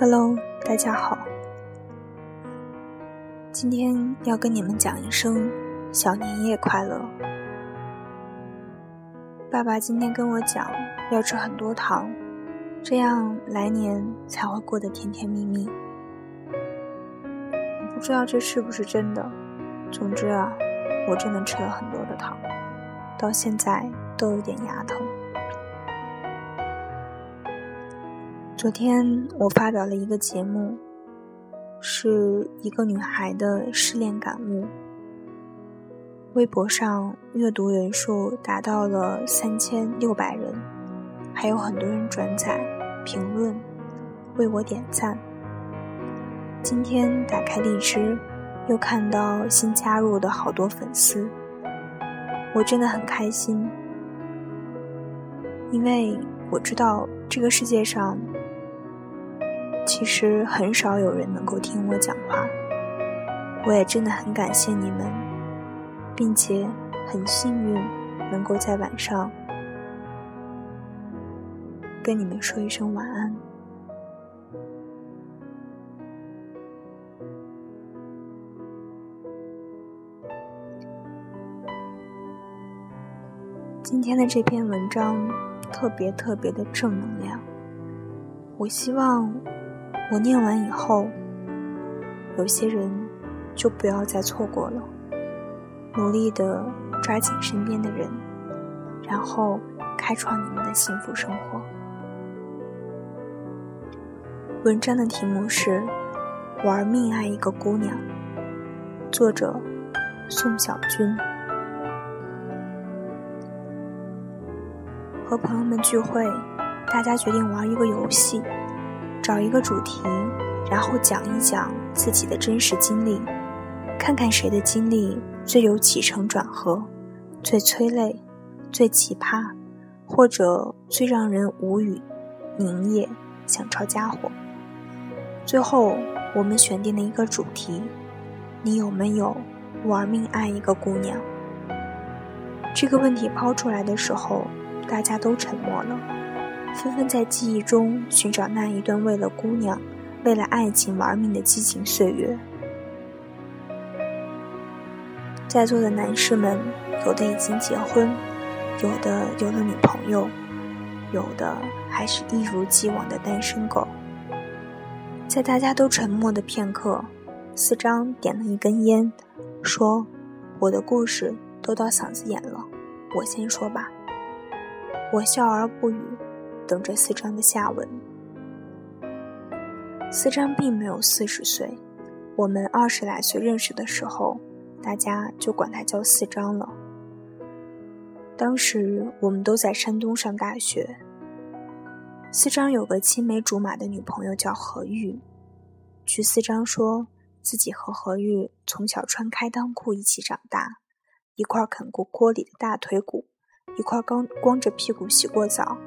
Hello，大家好。今天要跟你们讲一声小年夜快乐。爸爸今天跟我讲要吃很多糖，这样来年才会过得甜甜蜜蜜。不知道这是不是真的。总之啊，我真的吃了很多的糖，到现在都有点牙疼。昨天我发表了一个节目，是一个女孩的失恋感悟。微博上阅读人数达到了三千六百人，还有很多人转载、评论，为我点赞。今天打开荔枝，又看到新加入的好多粉丝，我真的很开心，因为我知道这个世界上。其实很少有人能够听我讲话，我也真的很感谢你们，并且很幸运能够在晚上跟你们说一声晚安。今天的这篇文章特别特别的正能量，我希望。我念完以后，有些人就不要再错过了，努力的抓紧身边的人，然后开创你们的幸福生活。文章的题目是《玩命爱一个姑娘》，作者宋小军。和朋友们聚会，大家决定玩一个游戏。找一个主题，然后讲一讲自己的真实经历，看看谁的经历最有起承转合，最催泪，最奇葩，或者最让人无语、凝噎、想抄家伙。最后，我们选定了一个主题：你有没有玩命爱一个姑娘？这个问题抛出来的时候，大家都沉默了。纷纷在记忆中寻找那一段为了姑娘、为了爱情玩命的激情岁月。在座的男士们，有的已经结婚，有的有了女朋友，有的还是一如既往的单身狗。在大家都沉默的片刻，四张点了一根烟，说：“我的故事都到嗓子眼了，我先说吧。”我笑而不语。等着四张的下文。四张并没有四十岁，我们二十来岁认识的时候，大家就管他叫四张了。当时我们都在山东上大学。四张有个青梅竹马的女朋友叫何玉，据四张说自己和何玉从小穿开裆裤一起长大，一块啃过锅里的大腿骨，一块光光着屁股洗过澡。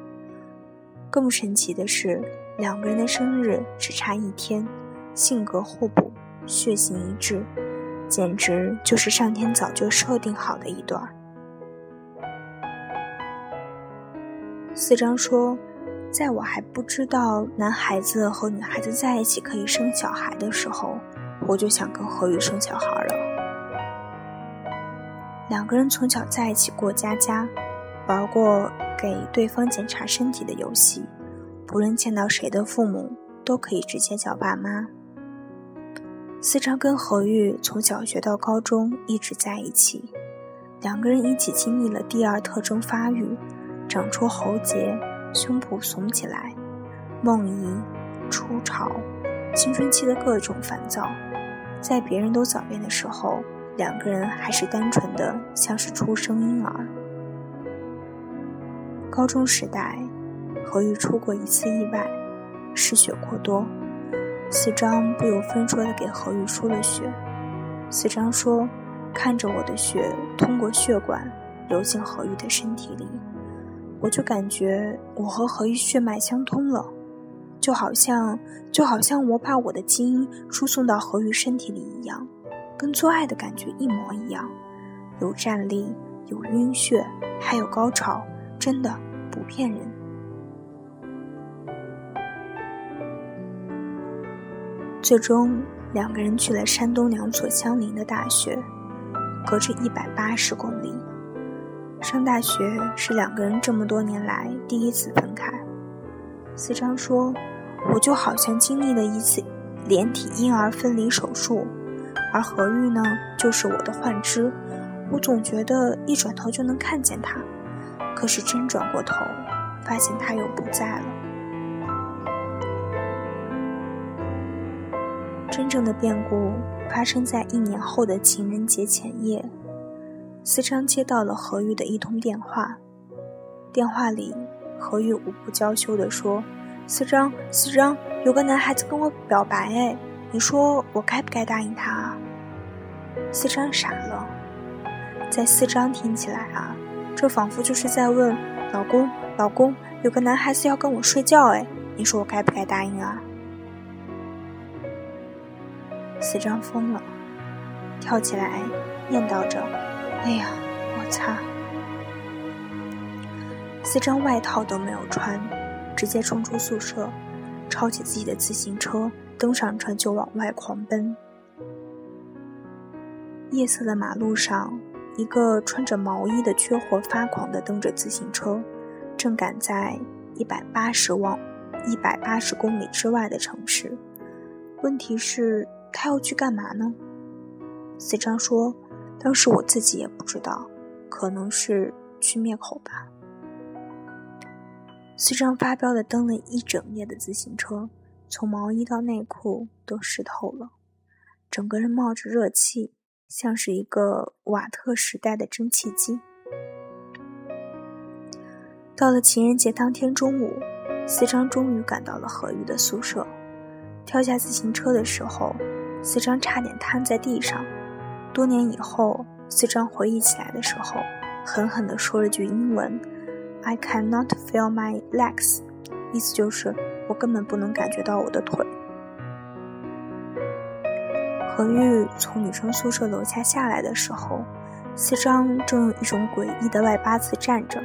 更神奇的是，两个人的生日只差一天，性格互补，血型一致，简直就是上天早就设定好的一对儿。四张说，在我还不知道男孩子和女孩子在一起可以生小孩的时候，我就想跟何宇生小孩了。两个人从小在一起过家家，玩过。给对方检查身体的游戏，不论见到谁的父母都可以直接叫爸妈。思章跟何玉从小学到高中一直在一起，两个人一起经历了第二特征发育，长出喉结，胸脯耸起来，梦遗、初潮，青春期的各种烦躁，在别人都早恋的时候，两个人还是单纯的像是初生婴儿。高中时代，何玉出过一次意外，失血过多。四张不由分说的给何玉输了血。四张说：“看着我的血通过血管流进何玉的身体里，我就感觉我和何玉血脉相通了，就好像就好像我把我的基因输送到何玉身体里一样，跟做爱的感觉一模一样，有站立，有晕血，还有高潮。”真的不骗人。最终，两个人去了山东两所相邻的大学，隔着一百八十公里。上大学是两个人这么多年来第一次分开。思章说：“我就好像经历了一次连体婴儿分离手术，而何玉呢，就是我的幻肢。我总觉得一转头就能看见他，可是真转过头，发现他又不在了。”真正的变故发生在一年后的情人节前夜，思章接到了何玉的一通电话。电话里，何玉无不娇羞地说：“思章，思章，有个男孩子跟我表白，哎，你说我该不该答应他？”？”思章傻了，在思章听起来啊，这仿佛就是在问老公：“老公，有个男孩子要跟我睡觉，哎，你说我该不该答应啊？”四张疯了，跳起来念叨着：“哎呀，我擦！”四张外套都没有穿，直接冲出宿舍，抄起自己的自行车，登上车就往外狂奔。夜色的马路上，一个穿着毛衣的缺货发狂地蹬着自行车，正赶在一百八十往一百八十公里之外的城市。问题是。他要去干嘛呢？四章说：“当时我自己也不知道，可能是去灭口吧。”四章发飙的蹬了一整夜的自行车，从毛衣到内裤都湿透了，整个人冒着热气，像是一个瓦特时代的蒸汽机。到了情人节当天中午，四章终于赶到了何玉的宿舍，跳下自行车的时候。四张差点瘫在地上。多年以后，四张回忆起来的时候，狠狠地说了句英文：“I cannot feel my legs。”意思就是我根本不能感觉到我的腿。何玉从女生宿舍楼下下来的时候，四张正用一种诡异的外八字站着，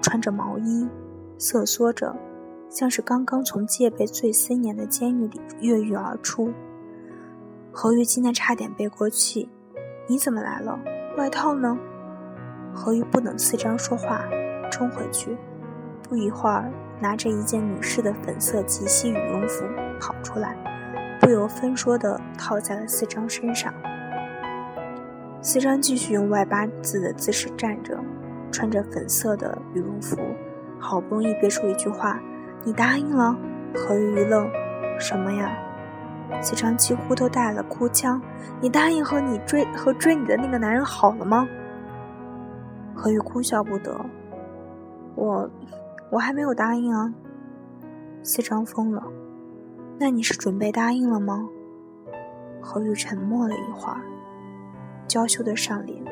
穿着毛衣，瑟缩着，像是刚刚从戒备最森严的监狱里越狱而出。何玉惊得差点背过气，你怎么来了？外套呢？何玉不等四张说话，冲回去，不一会儿拿着一件女士的粉色及膝羽绒服跑出来，不由分说的套在了四张身上。四张继续用外八字的姿势站着，穿着粉色的羽绒服，好不容易憋出一句话：“你答应了？”何玉一愣：“什么呀？”四张几乎都带了哭腔：“你答应和你追和追你的那个男人好了吗？”何玉哭笑不得：“我，我还没有答应啊。”四张疯了：“那你是准备答应了吗？”何玉沉默了一会儿，娇羞的上脸：“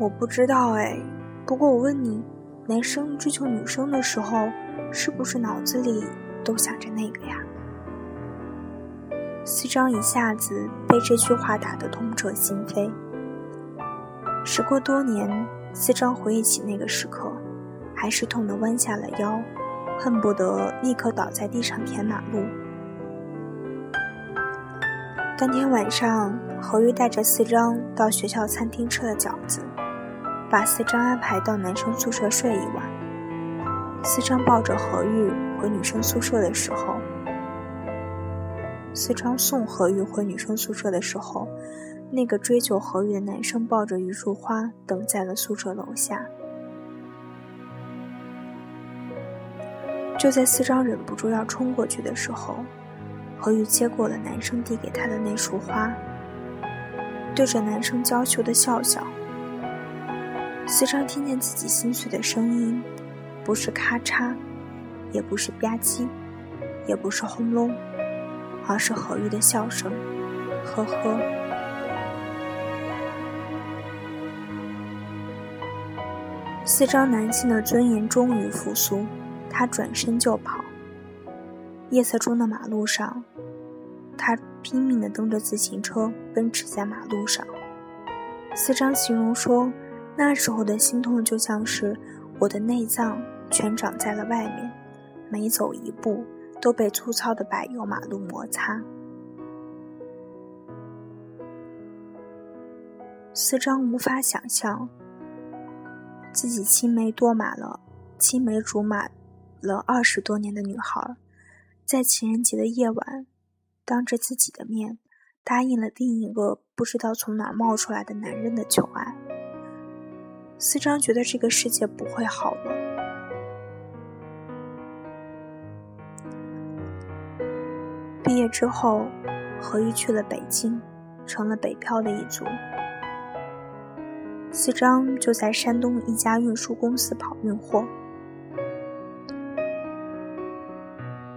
我不知道哎，不过我问你，男生追求女生的时候，是不是脑子里都想着那个呀？”四章一下子被这句话打得痛彻心扉。时过多年，四章回忆起那个时刻，还是痛得弯下了腰，恨不得立刻倒在地上填马路。当天晚上，何玉带着四张到学校餐厅吃了饺子，把四张安排到男生宿舍睡一晚。四张抱着何玉回女生宿舍的时候。四张送何玉回女生宿舍的时候，那个追求何玉的男生抱着一束花等在了宿舍楼下。就在四张忍不住要冲过去的时候，何玉接过了男生递给他的那束花，对着男生娇羞的笑笑。四张听见自己心碎的声音，不是咔嚓，也不是吧唧，也不是轰隆。而是何玉的笑声，呵呵。四张男性的尊严终于复苏，他转身就跑。夜色中的马路上，他拼命地蹬着自行车奔驰在马路上。四张形容说，那时候的心痛就像是我的内脏全长在了外面，每走一步。都被粗糙的柏油马路摩擦。四张无法想象，自己青梅多马了、青梅竹马了二十多年的女孩，在情人节的夜晚，当着自己的面答应了另一个不知道从哪冒出来的男人的求爱。四章觉得这个世界不会好了。毕业之后，何玉去了北京，成了北漂的一族。四张就在山东一家运输公司跑运货。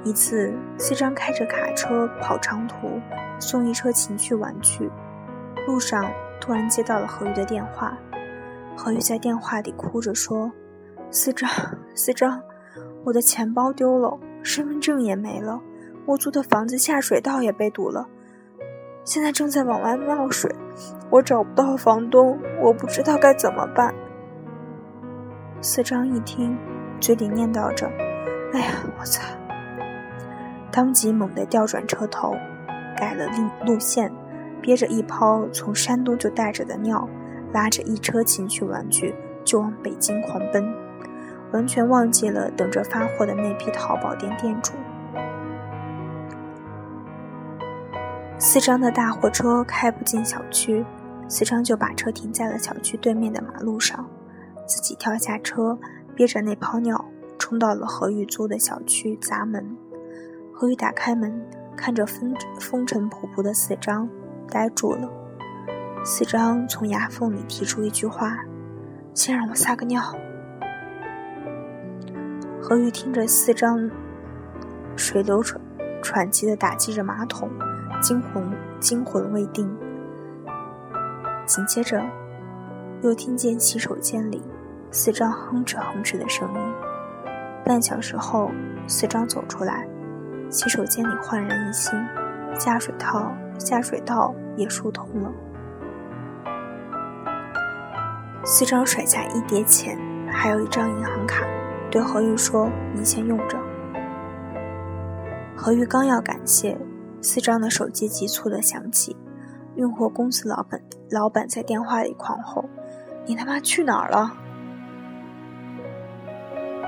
一次，四张开着卡车跑长途，送一车情趣玩具，路上突然接到了何玉的电话。何玉在电话里哭着说：“四张，四张，我的钱包丢了，身份证也没了，我租的房子下水道也被堵了。”现在正在往外冒水，我找不到房东，我不知道该怎么办。四张一听，嘴里念叨着：“哎呀，我操！”当即猛地调转车头，改了路路线，憋着一泡从山东就带着的尿，拉着一车情趣玩具就往北京狂奔，完全忘记了等着发货的那批淘宝店店主。四张的大货车开不进小区，四张就把车停在了小区对面的马路上，自己跳下车，憋着那泡尿，冲到了何玉租的小区砸门。何玉打开门，看着风风尘仆仆的四张，呆住了。四张从牙缝里提出一句话：“先让我撒个尿。”何玉听着四张水流喘喘气的打击着马桶。惊魂惊魂未定，紧接着又听见洗手间里四张哼哧哼哧的声音。半小时后，四张走出来，洗手间里焕然一新，下水道下水道也疏通了。四张甩下一叠钱，还有一张银行卡，对何玉说：“你先用着。”何玉刚要感谢。四张的手机急促的响起，运货公司老板老板在电话里狂吼：“你他妈去哪儿了？”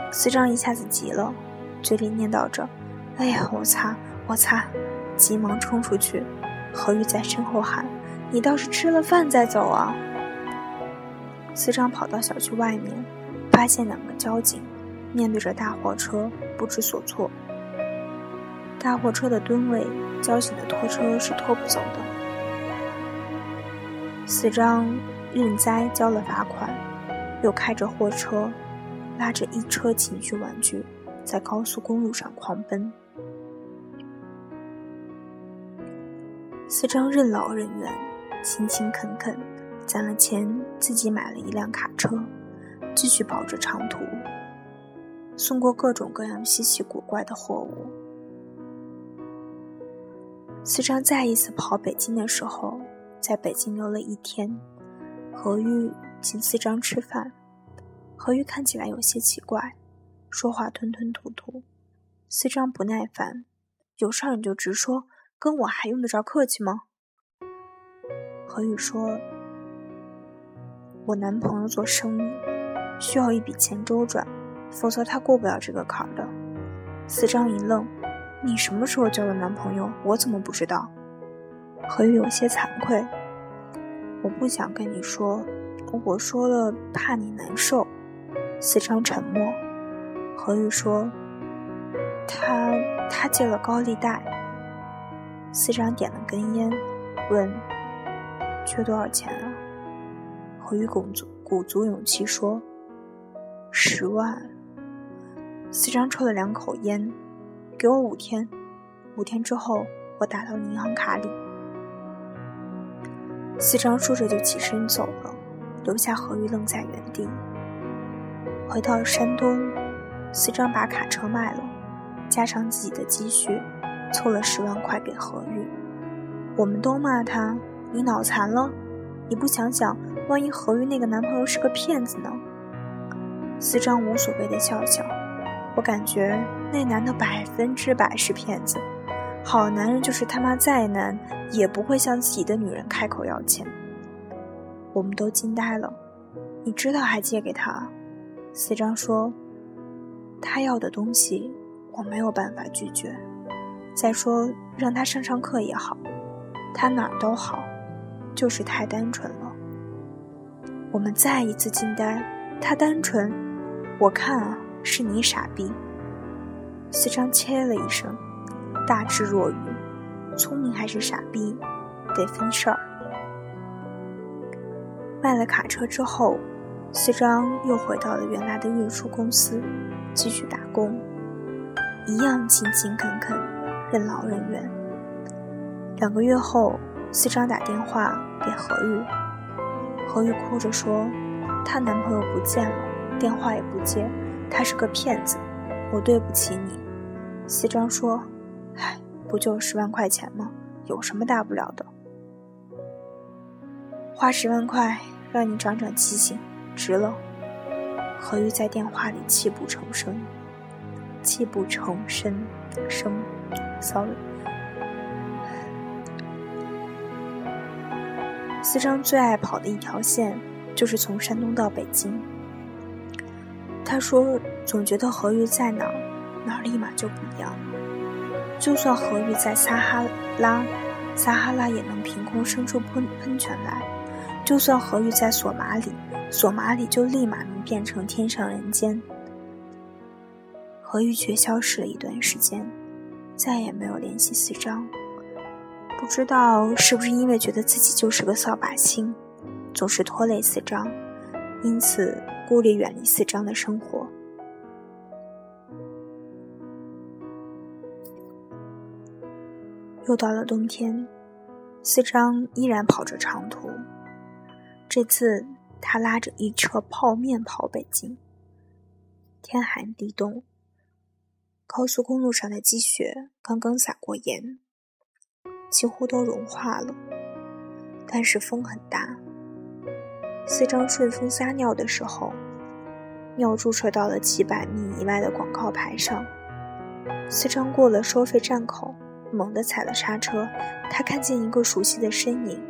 四张一下子急了，嘴里念叨着：“哎呀，我擦，我擦！”急忙冲出去。何玉在身后喊：“你倒是吃了饭再走啊！”四张跑到小区外面，发现两个交警面对着大货车，不知所措。大货车的吨位，交警的拖车是拖不走的。四张认栽交了罚款，又开着货车，拉着一车情趣玩具，在高速公路上狂奔。四张任劳任怨，勤勤恳恳，攒了钱自己买了一辆卡车，继续跑着长途，送过各种各样稀奇古怪的货物。四张再一次跑北京的时候，在北京留了一天。何玉请四张吃饭，何玉看起来有些奇怪，说话吞吞吐吐。四张不耐烦：“有事儿你就直说，跟我还用得着客气吗？”何玉说：“我男朋友做生意，需要一笔钱周转，否则他过不了这个坎儿的。”四张一愣。你什么时候交的男朋友？我怎么不知道？何玉有些惭愧。我不想跟你说，我说了怕你难受。四张沉默。何玉说：“他他借了高利贷。”四张点了根烟，问：“缺多少钱啊？”何玉鼓足鼓足勇气说：“十万。”四张抽了两口烟。给我五天，五天之后我打到你银行卡里。四张说着就起身走了，留下何玉愣在原地。回到山东，四张把卡车卖了，加上自己的积蓄，凑了十万块给何玉。我们都骂他：“你脑残了？你不想想，万一何玉那个男朋友是个骗子呢？”四张无所谓的笑笑，我感觉那男的百分之百是骗子。好男人就是他妈再难也不会向自己的女人开口要钱。我们都惊呆了。你知道还借给他？四张说：“他要的东西我没有办法拒绝。再说让他上上课也好，他哪儿都好，就是太单纯了。”我们再一次惊呆。他单纯，我看啊，是你傻逼。四张切了一声。大智若愚，聪明还是傻逼，得分事儿。卖了卡车之后，四张又回到了原来的运输公司，继续打工，一样勤勤恳恳，任劳任怨。两个月后，四张打电话给何玉，何玉哭着说，她男朋友不见了，电话也不接，他是个骗子，我对不起你。四张说。唉，不就十万块钱吗？有什么大不了的？花十万块让你长长记性，值了。何玉在电话里泣不成声，泣不成声，声，sorry。四张最爱跑的一条线就是从山东到北京。他说，总觉得何玉在哪，哪立马就不一样。就算何玉在撒哈拉，撒哈拉也能凭空生出喷喷泉来；就算何玉在索马里，索马里就立马能变成天上人间。何玉却消失了一段时间，再也没有联系四张。不知道是不是因为觉得自己就是个扫把星，总是拖累四张，因此孤立远离四张的生活。又到了冬天，四张依然跑着长途。这次他拉着一车泡面跑北京。天寒地冻，高速公路上的积雪刚刚撒过盐，几乎都融化了。但是风很大。四张顺风撒尿的时候，尿注射到了几百米以外的广告牌上。四张过了收费站口。猛地踩了刹车，他看见一个熟悉的身影，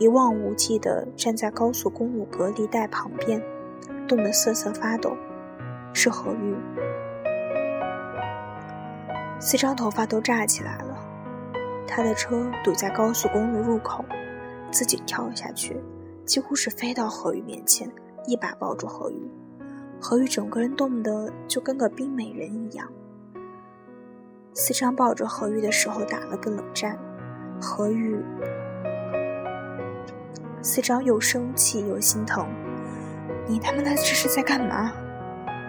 一望无际地站在高速公路隔离带旁边，冻得瑟瑟发抖，是何玉。四张头发都炸起来了，他的车堵在高速公路入口，自己跳下去，几乎是飞到何玉面前，一把抱住何玉，何玉整个人冻得就跟个冰美人一样。四张抱着何玉的时候打了个冷战，何玉，四张又生气又心疼，你他妈的这是在干嘛？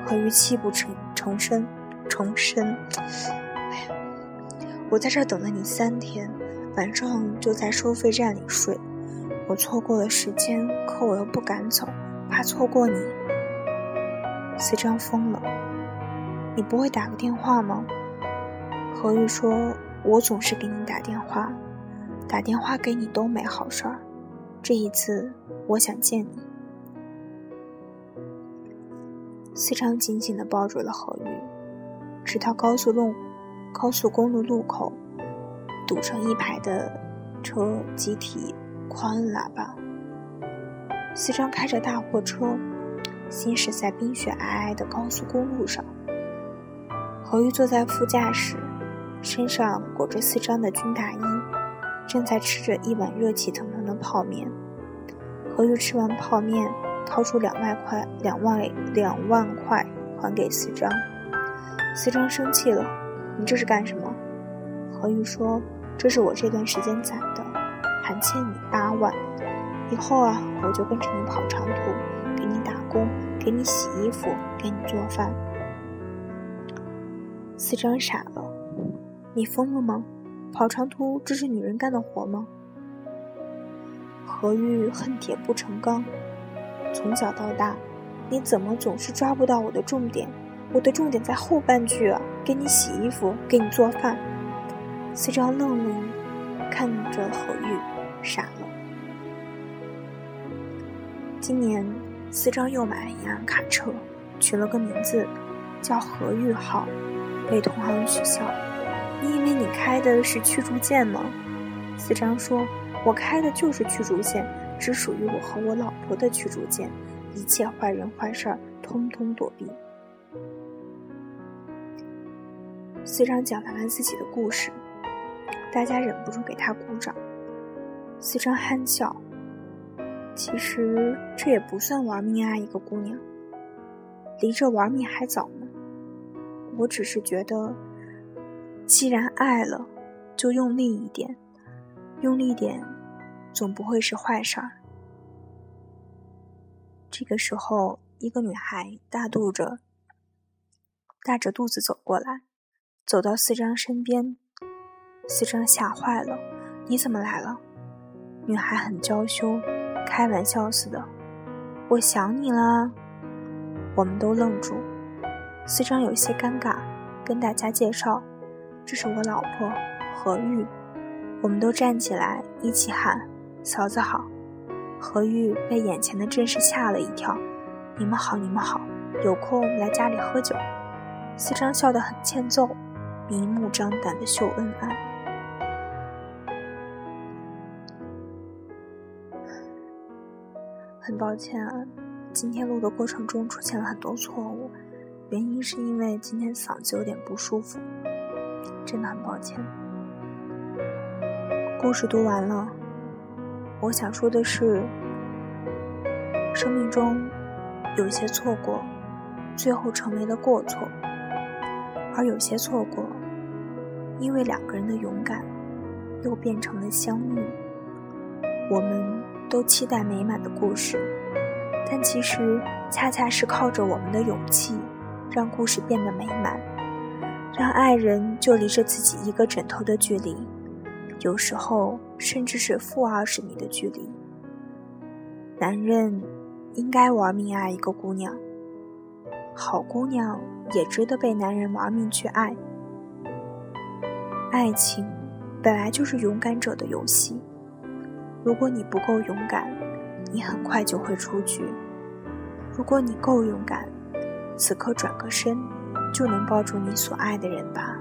何玉泣不成重生，重申，哎呀，我在这等了你三天，晚上就在收费站里睡，我错过了时间，可我又不敢走，怕错过你。四张疯了，你不会打个电话吗？何玉说：“我总是给你打电话，打电话给你都没好事儿。这一次，我想见你。”四张紧紧地抱住了何玉，直到高速路、高速公路路口，堵成一排的车集体狂摁喇叭。四张开着大货车，行驶在冰雪皑皑的高速公路上。何玉坐在副驾驶。身上裹着四张的军大衣，正在吃着一碗热气腾泡面。何玉吃完泡面，掏出两万块，两万两万块还给四张。四张生气了：“你这是干什么？”何玉说：“这是我这段时间攒的，还欠你八万。以后啊，我就跟着你跑长途，给你打工，给你洗衣服，给你做饭。”四张傻了。你疯了吗？跑长途这是女人干的活吗？何玉恨铁不成钢，从小到大，你怎么总是抓不到我的重点？我的重点在后半句啊，给你洗衣服，给你做饭。四张愣愣看着何玉，傻了。今年，四张又买了一辆卡车，取了个名字，叫何玉号，被同行取笑。你以为你开的是驱逐舰吗？四张说：“我开的就是驱逐舰，只属于我和我老婆的驱逐舰，一切坏人坏事儿通通躲避。”四张讲完了自己的故事，大家忍不住给他鼓掌。四张憨笑。其实这也不算玩命爱一个姑娘，离这玩命还早呢。我只是觉得，既然爱了，就用力一点，用力点，总不会是坏事儿。这个时候，一个女孩大肚着，大着肚子走过来，走到四张身边，四张吓坏了：“你怎么来了？”女孩很娇羞。开玩笑似的，我想你了。我们都愣住，四张有些尴尬，跟大家介绍：“这是我老婆何玉。”我们都站起来一起喊：“嫂子好！”何玉被眼前的阵势吓了一跳：“你们好，你们好，有空来家里喝酒。”四张笑得很欠揍，明目张胆的秀恩爱。很抱歉啊，今天录的过程中出现了很多错误，原因是因为今天嗓子有点不舒服，真的很抱歉。故事读完了，我想说的是，生命中有些错过，最后成为了过错，而有些错过，因为两个人的勇敢，又变成了相遇。我们。都期待美满的故事，但其实恰恰是靠着我们的勇气，让故事变得美满，让爱人就离着自己一个枕头的距离，有时候甚至是负二十米的距离。男人应该玩命爱一个姑娘，好姑娘也值得被男人玩命去爱。爱情本来就是勇敢者的游戏。如果你不够勇敢，你很快就会出局；如果你够勇敢，此刻转个身，就能抱住你所爱的人吧。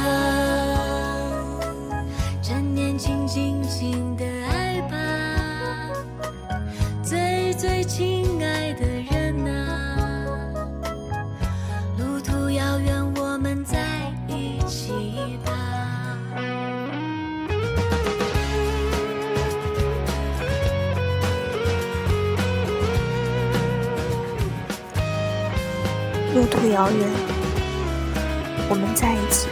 情的爱吧，最最亲爱的人呐。路途遥远，我们在一起吧。路途遥远，我们在一起。